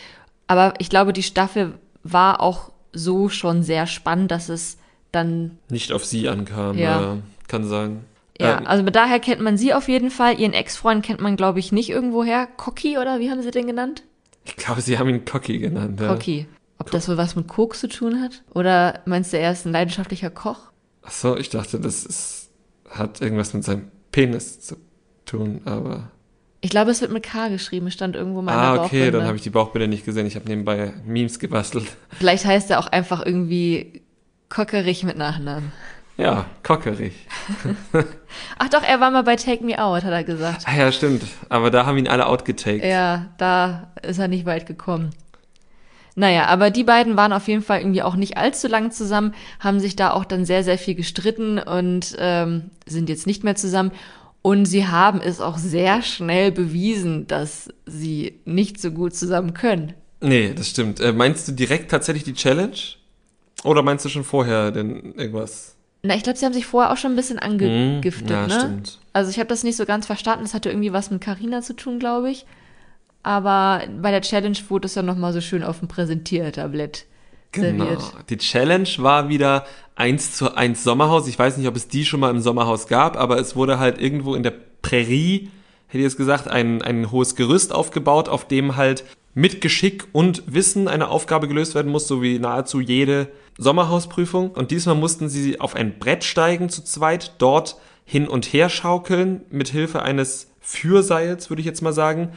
Aber ich glaube, die Staffel war auch so schon sehr spannend, dass es dann, Nicht auf sie ankam, Ja. äh, kann sein. ja, Ähm, also daher kennt man sie auf jeden Fall. Ihren Ex-Freund kennt man, glaube ich, nicht irgendwoher. Cocky oder wie haben sie den genannt? ich glaube, sie haben ihn Cocky genannt. Ja. Cocky. Ob das wohl was mit Koks zu tun hat? Oder meinst du, er ist ein leidenschaftlicher Koch? Ach so, ich dachte, das ist, hat irgendwas mit seinem Penis zu tun, aber. Ich glaube, es wird mit K geschrieben. Es stand irgendwo mal Ah, okay, Bauchbinde. dann habe ich die Bauchbinde nicht gesehen. Ich habe nebenbei Memes gebastelt. Vielleicht heißt er auch einfach irgendwie Kockerich mit Nachnamen. Ja, Kockerich. Ach doch, er war mal bei Take Me Out, hat er gesagt. Ah ja, stimmt. Aber da haben ihn alle outgetaked. Ja, da ist er nicht weit gekommen. Naja, aber die beiden waren auf jeden Fall irgendwie auch nicht allzu lang zusammen, haben sich da auch dann sehr, sehr viel gestritten und ähm, sind jetzt nicht mehr zusammen. Und sie haben es auch sehr schnell bewiesen, dass sie nicht so gut zusammen können. Nee, das stimmt. Äh, meinst du direkt tatsächlich die Challenge? Oder meinst du schon vorher denn irgendwas? Na, ich glaube, sie haben sich vorher auch schon ein bisschen angegiftet, Hm, ja, ne? stimmt. Also ich habe das nicht so ganz verstanden. Das hatte irgendwie was mit Carina zu tun, glaube ich. Aber bei der Challenge wurde es ja nochmal so schön auf dem Präsentiertablett Genau. serviert. Die Challenge war wieder 1 zu 1 Sommerhaus. Ich weiß nicht, ob es die schon mal im Sommerhaus gab, aber es wurde halt irgendwo in der Prärie, hätte ich jetzt gesagt, ein, ein hohes Gerüst aufgebaut, auf dem halt mit Geschick und Wissen eine Aufgabe gelöst werden muss, so wie nahezu jede Sommerhausprüfung. Und diesmal mussten sie auf ein Brett steigen zu zweit, dort hin und her schaukeln, mit Hilfe eines Fürseils, würde ich jetzt mal sagen,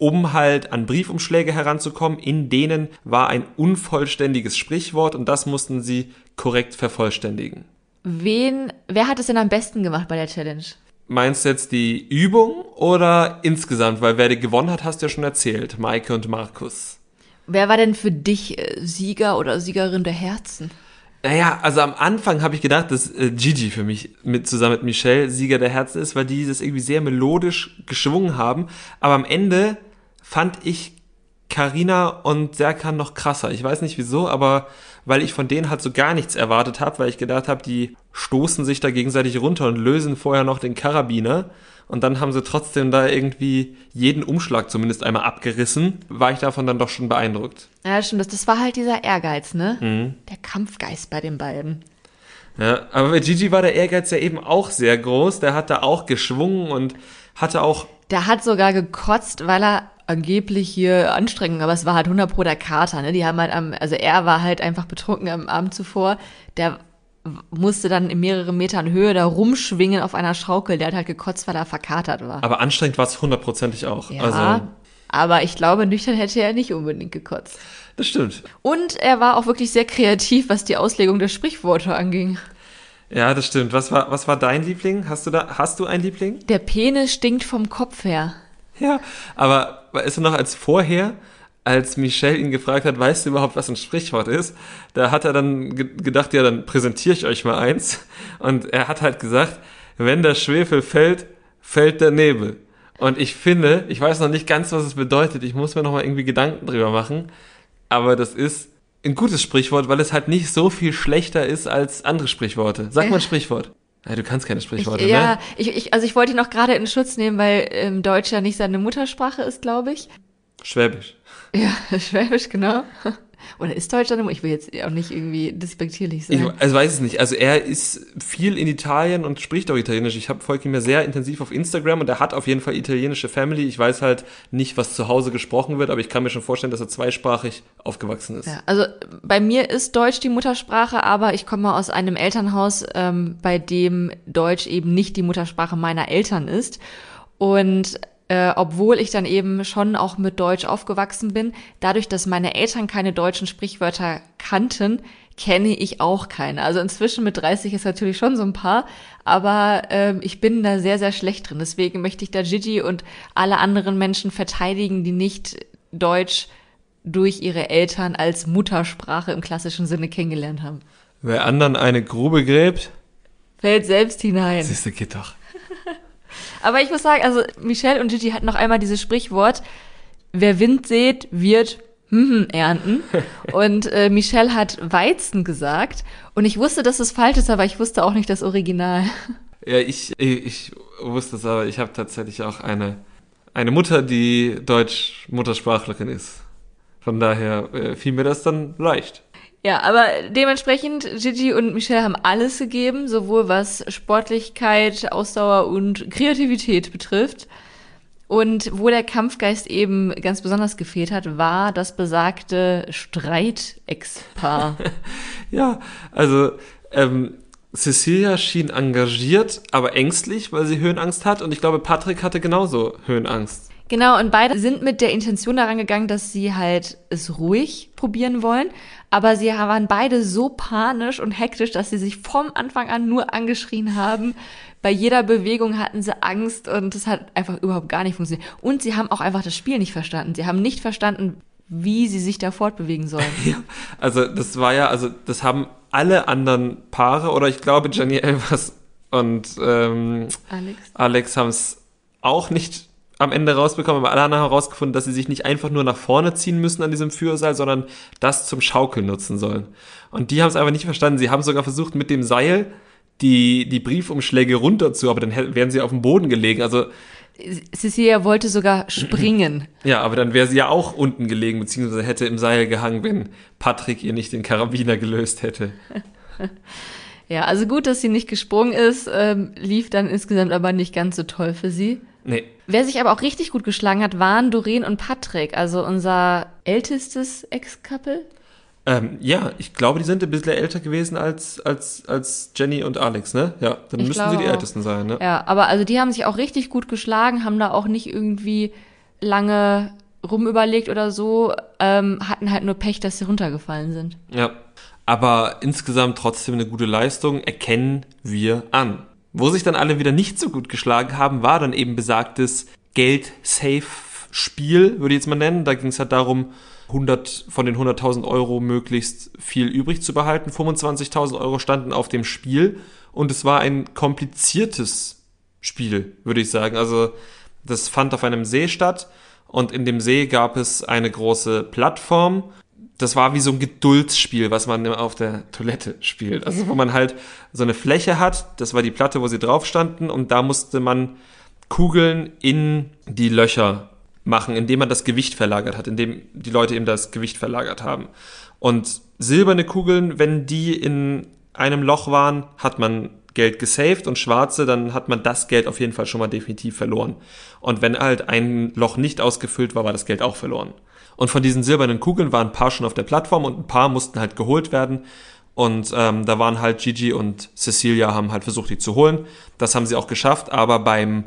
um halt an Briefumschläge heranzukommen. In denen war ein unvollständiges Sprichwort und das mussten sie korrekt vervollständigen. Wen, wer hat es denn am besten gemacht bei der Challenge? Meinst du jetzt die Übung oder insgesamt? Weil wer die gewonnen hat, hast du ja schon erzählt. Maike und Markus. Wer war denn für dich äh, Sieger oder Siegerin der Herzen? Naja, also am Anfang habe ich gedacht, dass äh, Gigi für mich mit zusammen mit Michelle Sieger der Herzen ist, weil die das irgendwie sehr melodisch geschwungen haben. Aber am Ende fand ich Karina und Serkan noch krasser. Ich weiß nicht wieso, aber weil ich von denen halt so gar nichts erwartet habe, weil ich gedacht habe, die stoßen sich da gegenseitig runter und lösen vorher noch den Karabiner. Und dann haben sie trotzdem da irgendwie jeden Umschlag zumindest einmal abgerissen. War ich davon dann doch schon beeindruckt. Ja, stimmt. Das, das war halt dieser Ehrgeiz, ne? Mhm. Der Kampfgeist bei den beiden. Ja, aber bei Gigi war der Ehrgeiz ja eben auch sehr groß. Der hat da auch geschwungen und hatte auch. Der hat sogar gekotzt, weil er angeblich hier Anstrengung, aber es war halt 100 pro der Kater, ne? Die haben halt am, also er war halt einfach betrunken am Abend zuvor. Der musste dann in mehrere Metern Höhe da rumschwingen auf einer Schaukel. Der hat halt gekotzt, weil er verkatert war. Aber anstrengend war es hundertprozentig auch. Ja, also, aber ich glaube, nüchtern hätte er nicht unbedingt gekotzt. Das stimmt. Und er war auch wirklich sehr kreativ, was die Auslegung der Sprichworte anging. Ja, das stimmt. Was war, was war dein Liebling? Hast du da, hast du einen Liebling? Der Penis stinkt vom Kopf her. Ja, aber ist er noch als vorher, als Michelle ihn gefragt hat, weißt du überhaupt, was ein Sprichwort ist? Da hat er dann gedacht, ja, dann präsentiere ich euch mal eins. Und er hat halt gesagt, wenn der Schwefel fällt, fällt der Nebel. Und ich finde, ich weiß noch nicht ganz, was es bedeutet. Ich muss mir noch mal irgendwie Gedanken drüber machen. Aber das ist ein gutes Sprichwort, weil es halt nicht so viel schlechter ist als andere Sprichworte. Sag mal ein Sprichwort. Ja, du kannst keine Sprichworte, ich, ja, ne? ich, ich, also ich wollte ihn noch gerade in Schutz nehmen, weil ähm, Deutsch ja nicht seine Muttersprache ist, glaube ich. Schwäbisch. Ja, Schwäbisch, genau. Oder ist Deutsch dann Ich will jetzt auch nicht irgendwie despektierlich sein. Ich also weiß es nicht. Also er ist viel in Italien und spricht auch Italienisch. Ich habe folge ihm ja sehr intensiv auf Instagram und er hat auf jeden Fall italienische Family. Ich weiß halt nicht, was zu Hause gesprochen wird, aber ich kann mir schon vorstellen, dass er zweisprachig aufgewachsen ist. Ja, also bei mir ist Deutsch die Muttersprache, aber ich komme aus einem Elternhaus, ähm, bei dem Deutsch eben nicht die Muttersprache meiner Eltern ist. Und äh, obwohl ich dann eben schon auch mit Deutsch aufgewachsen bin. Dadurch, dass meine Eltern keine deutschen Sprichwörter kannten, kenne ich auch keine. Also inzwischen mit 30 ist natürlich schon so ein paar, aber ähm, ich bin da sehr, sehr schlecht drin. Deswegen möchte ich da Gigi und alle anderen Menschen verteidigen, die nicht Deutsch durch ihre Eltern als Muttersprache im klassischen Sinne kennengelernt haben. Wer anderen eine Grube gräbt, fällt selbst hinein. Siehste, geht doch. Aber ich muss sagen, also Michelle und Gigi hatten noch einmal dieses Sprichwort, wer Wind sät, wird ernten. Und äh, Michelle hat Weizen gesagt. Und ich wusste, dass es falsch ist, aber ich wusste auch nicht das Original. Ja, ich, ich wusste es, aber ich habe tatsächlich auch eine, eine Mutter, die Deutsch-Muttersprachlerin ist. Von daher äh, fiel mir das dann leicht. Ja, aber dementsprechend, Gigi und Michelle haben alles gegeben, sowohl was Sportlichkeit, Ausdauer und Kreativität betrifft. Und wo der Kampfgeist eben ganz besonders gefehlt hat, war das besagte Streitex-Paar. ja, also ähm, Cecilia schien engagiert, aber ängstlich, weil sie Höhenangst hat. Und ich glaube, Patrick hatte genauso Höhenangst. Genau, und beide sind mit der Intention daran gegangen, dass sie halt es ruhig probieren wollen. Aber sie waren beide so panisch und hektisch, dass sie sich vom Anfang an nur angeschrien haben. Bei jeder Bewegung hatten sie Angst und es hat einfach überhaupt gar nicht funktioniert. Und sie haben auch einfach das Spiel nicht verstanden. Sie haben nicht verstanden, wie sie sich da fortbewegen sollen. Ja, also das war ja, also das haben alle anderen Paare oder ich glaube Jenny Elvers und ähm, Alex, Alex haben es auch nicht am Ende rausbekommen, aber alle haben herausgefunden, dass sie sich nicht einfach nur nach vorne ziehen müssen an diesem Führerseil, sondern das zum Schaukeln nutzen sollen. Und die haben es einfach nicht verstanden. Sie haben sogar versucht, mit dem Seil die, die Briefumschläge runter zu, aber dann wären sie auf dem Boden gelegen. Also Cecilia wollte sogar springen. Ja, aber dann wäre sie ja auch unten gelegen, beziehungsweise hätte im Seil gehangen, wenn Patrick ihr nicht den Karabiner gelöst hätte. ja, also gut, dass sie nicht gesprungen ist, ähm, lief dann insgesamt aber nicht ganz so toll für sie. Nee. Wer sich aber auch richtig gut geschlagen hat, waren Doreen und Patrick, also unser ältestes Ex-Couple. Ähm, ja, ich glaube, die sind ein bisschen älter gewesen als, als, als Jenny und Alex, ne? Ja, dann Ich müssten sie die auch. Ältesten sein, ne? Ja, aber also die haben sich auch richtig gut geschlagen, haben da auch nicht irgendwie lange rumüberlegt oder so, ähm, hatten halt nur Pech, dass sie runtergefallen sind. Ja. Aber insgesamt trotzdem eine gute Leistung, erkennen wir an. Wo sich dann alle wieder nicht so gut geschlagen haben, war dann eben besagtes Geld-Safe-Spiel, würde ich jetzt mal nennen. Da ging es halt darum, 100 von den 100.000 Euro möglichst viel übrig zu behalten. 25.000 Euro standen auf dem Spiel und es war ein kompliziertes Spiel, würde ich sagen. Also das fand auf einem See statt und in dem See gab es eine große Plattform. Das war wie so ein Geduldsspiel, was man auf der Toilette spielt. Also wo man halt so eine Fläche hat, das war die Platte, wo sie drauf standen und da musste man Kugeln in die Löcher machen, indem man das Gewicht verlagert hat, indem die Leute eben das Gewicht verlagert haben. Und silberne Kugeln, wenn die in einem Loch waren, hat man Geld gesaved und schwarze, dann hat man das Geld auf jeden Fall schon mal definitiv verloren. Und wenn halt ein Loch nicht ausgefüllt war, war das Geld auch verloren. Und von diesen silbernen Kugeln waren ein paar schon auf der Plattform und ein paar mussten halt geholt werden. Und ähm, da waren halt Gigi und Cecilia haben halt versucht, die zu holen. Das haben sie auch geschafft, aber beim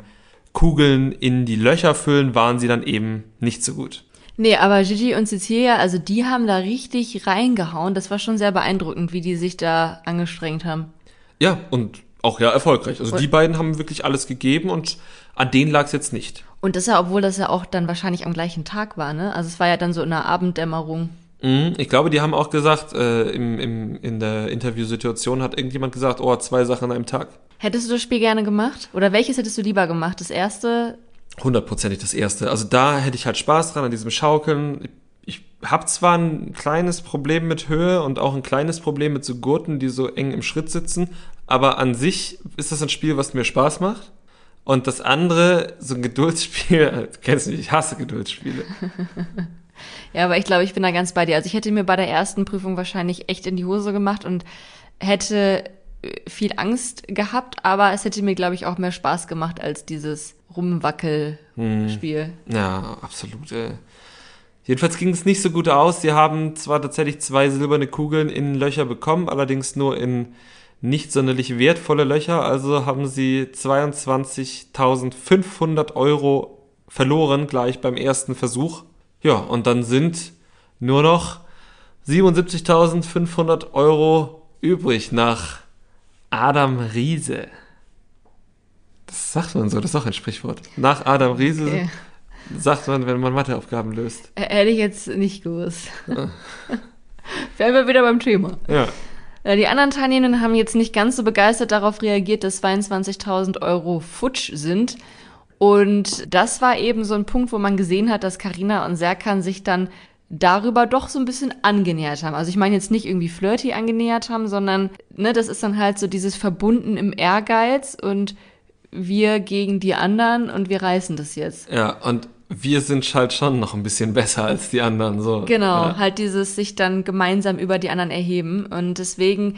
Kugeln in die Löcher füllen waren sie dann eben nicht so gut. Nee, aber Gigi und Cecilia, also die haben da richtig reingehauen. Das war schon sehr beeindruckend, wie die sich da angestrengt haben. Ja, und auch ja erfolgreich. Also die beiden haben wirklich alles gegeben und an denen lag es jetzt nicht. Und das ja, obwohl das ja auch dann wahrscheinlich am gleichen Tag war, ne? Also es war ja dann so in der Abenddämmerung. Mhm, Ich glaube, die haben auch gesagt, äh, im, im, in der Interviewsituation hat irgendjemand gesagt, oh, zwei Sachen an einem Tag. Hättest du das Spiel gerne gemacht? Oder welches hättest du lieber gemacht? Das erste? Hundertprozentig das erste. Also da hätte ich halt Spaß dran, an diesem Schaukeln. Ich habe zwar ein kleines Problem mit Höhe und auch ein kleines Problem mit so Gurten, die so eng im Schritt sitzen, aber an sich ist das ein Spiel, was mir Spaß macht. Und das andere, so ein Geduldsspiel, du kennst mich, ich hasse Geduldsspiele. Ja, aber ich glaube, ich bin da ganz bei dir. Also ich hätte mir bei der ersten Prüfung wahrscheinlich echt in die Hose gemacht und hätte äh, viel Angst gehabt, aber es hätte mir, glaube ich, auch mehr Spaß gemacht als dieses Rumwackel-Spiel. Ja, absolut. Äh. Jedenfalls ging es nicht so gut aus. Sie haben zwar tatsächlich zwei silberne Kugeln in Löcher bekommen, allerdings nur in nicht sonderlich wertvolle Löcher. Also haben sie 22.500 Euro verloren gleich beim ersten Versuch. Ja, und dann sind nur noch 77.500 Euro übrig nach Adam Riese. Das sagt man so, das ist auch ein Sprichwort. Nach Adam Riese Okay. sagt man, wenn man Matheaufgaben löst. Hätte ich jetzt nicht gewusst. Wären wir wieder beim Thema. Ja. Äh, Die anderen Teilnehmenden haben jetzt nicht ganz so begeistert darauf reagiert, dass 22.000 Euro futsch sind. Und das war eben so ein Punkt, wo man gesehen hat, dass Karina und Serkan sich dann darüber doch so ein bisschen angenähert haben. Also ich meine jetzt nicht irgendwie flirty angenähert haben, sondern ne, das ist dann halt so dieses Verbunden im Ehrgeiz und wir gegen die anderen und wir reißen das jetzt. Ja, und wir sind halt schon noch ein bisschen besser als die anderen, so. Genau, Ja. halt dieses sich dann gemeinsam über die anderen erheben. Und deswegen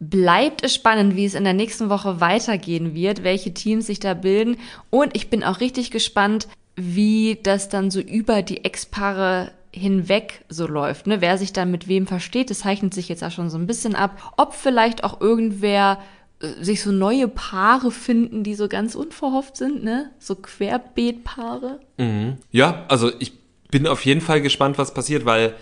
bleibt es spannend, wie es in der nächsten Woche weitergehen wird, welche Teams sich da bilden. Und ich bin auch richtig gespannt, wie das dann so über die Ex-Paare hinweg so läuft, ne? Wer sich dann mit wem versteht, das zeichnet sich jetzt auch schon so ein bisschen ab. Ob vielleicht auch irgendwer sich so neue Paare finden, die so ganz unverhofft sind, ne? So Querbeetpaare. Ja, also ich bin auf jeden Fall gespannt, was passiert, weil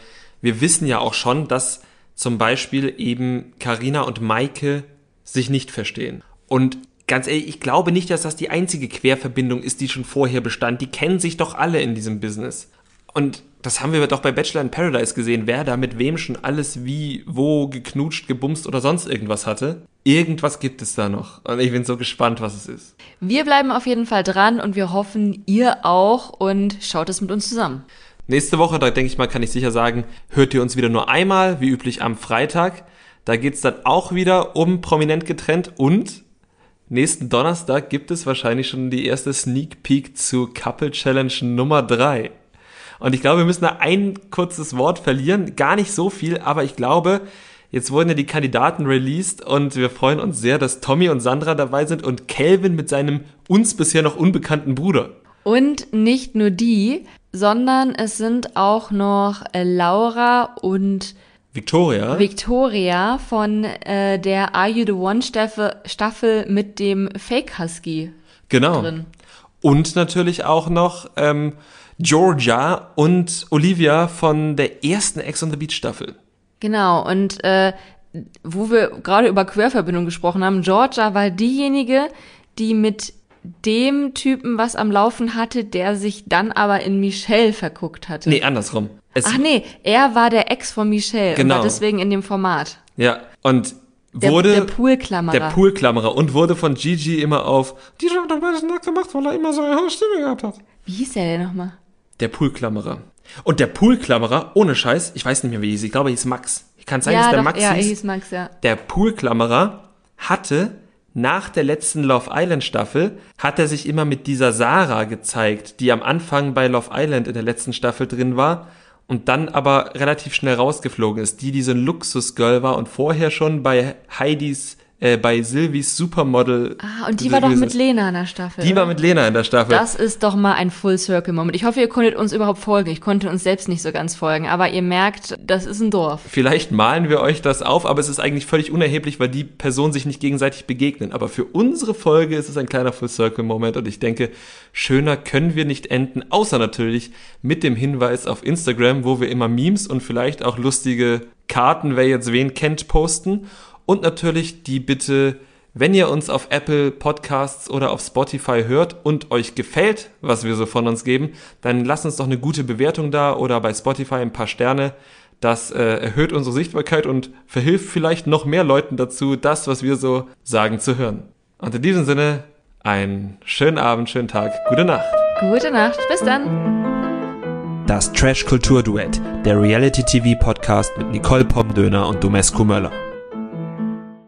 wir wissen ja auch schon, dass zum Beispiel eben Karina und Maike sich nicht verstehen. Und ganz ehrlich, ich glaube nicht, dass das die einzige Querverbindung ist, die schon vorher bestand. Die kennen sich doch alle in diesem Business. Und das haben wir doch bei Bachelor in Paradise gesehen, wer da mit wem schon alles wie, wo geknutscht, gebumst oder sonst irgendwas hatte. Irgendwas gibt es da noch. Und ich bin so gespannt, was es ist. Wir bleiben auf jeden Fall dran und wir hoffen, ihr auch und schaut es mit uns zusammen. Nächste Woche, da denke ich mal, kann ich sicher sagen, hört ihr uns wieder nur einmal, wie üblich am Freitag. Da geht's dann auch wieder um prominent getrennt und nächsten Donnerstag gibt es wahrscheinlich schon die erste Sneak Peek zu Couple Challenge Nummer 3. Und ich glaube, wir müssen da ein kurzes Wort verlieren. Gar nicht so viel, aber ich glaube, jetzt wurden ja die Kandidaten released und wir freuen uns sehr, dass Tommy und Sandra dabei sind und Kelvin mit seinem uns bisher noch unbekannten Bruder. Und nicht nur die, sondern es sind auch noch äh, Laura und Victoria. Victoria von äh, der Are You the One Staffel, Staffel mit dem Fake Husky genau. drin. Und natürlich auch noch ähm, Georgia und Olivia von der ersten Ex on the Beach Staffel. Genau, und äh, wo wir gerade über Querverbindung gesprochen haben, Georgia war diejenige, die mit dem Typen was am Laufen hatte, der sich dann aber in Michelle verguckt hatte. Nee, andersrum. Es, Ach nee, er war der Ex von Michelle und Genau. war deswegen in dem Format. Ja, und Der, wurde der Poolklammerer. der Poolklammerer und wurde von Gigi immer auf die hat doch beides nackt gemacht, weil er immer so eine hohe Stimme gehabt hat. Wie hieß der denn nochmal? Der Poolklammerer. Und der Poolklammerer, ohne Scheiß, ich weiß nicht mehr, wie hieß, ich glaube, er hieß Max. Kann sein, dass Ja, der doch, Max ja, hieß. hieß Max, ja. Der Poolklammerer hatte nach der letzten Love Island Staffel hat er sich immer mit dieser Sarah gezeigt, die am Anfang bei Love Island in der letzten Staffel drin war und dann aber relativ schnell rausgeflogen ist, die diese Luxusgirl war und vorher schon bei Heidis äh, bei Sylvies Supermodel Ah, und die war doch mit. Lena in der Staffel. Die war mit Lena in der Staffel. Das ist doch mal ein Full-Circle-Moment. Ich hoffe, ihr konntet uns überhaupt folgen. Ich konnte uns selbst nicht so ganz folgen, aber ihr merkt, das ist ein Dorf. Vielleicht malen wir euch das auf, aber es ist eigentlich völlig unerheblich, weil die Personen sich nicht gegenseitig begegnen. Aber für unsere Folge ist es ein kleiner Full-Circle-Moment und ich denke, schöner können wir nicht enden, außer natürlich mit dem Hinweis auf Instagram, wo wir immer Memes und vielleicht auch lustige Karten, wer jetzt wen kennt, posten. Und natürlich die Bitte, wenn ihr uns auf Apple Podcasts oder auf Spotify hört und euch gefällt, was wir so von uns geben, dann lasst uns doch eine gute Bewertung da oder bei Spotify ein paar Sterne. Das äh, erhöht unsere Sichtbarkeit und verhilft vielleicht noch mehr Leuten dazu, das, was wir so sagen, zu hören. Und in diesem Sinne, einen schönen Abend, schönen Tag, gute Nacht. Gute Nacht, bis dann. Das Trash Kultur Duett, der Reality TV Podcast mit Nicole Pomdöner und Domescu Möller.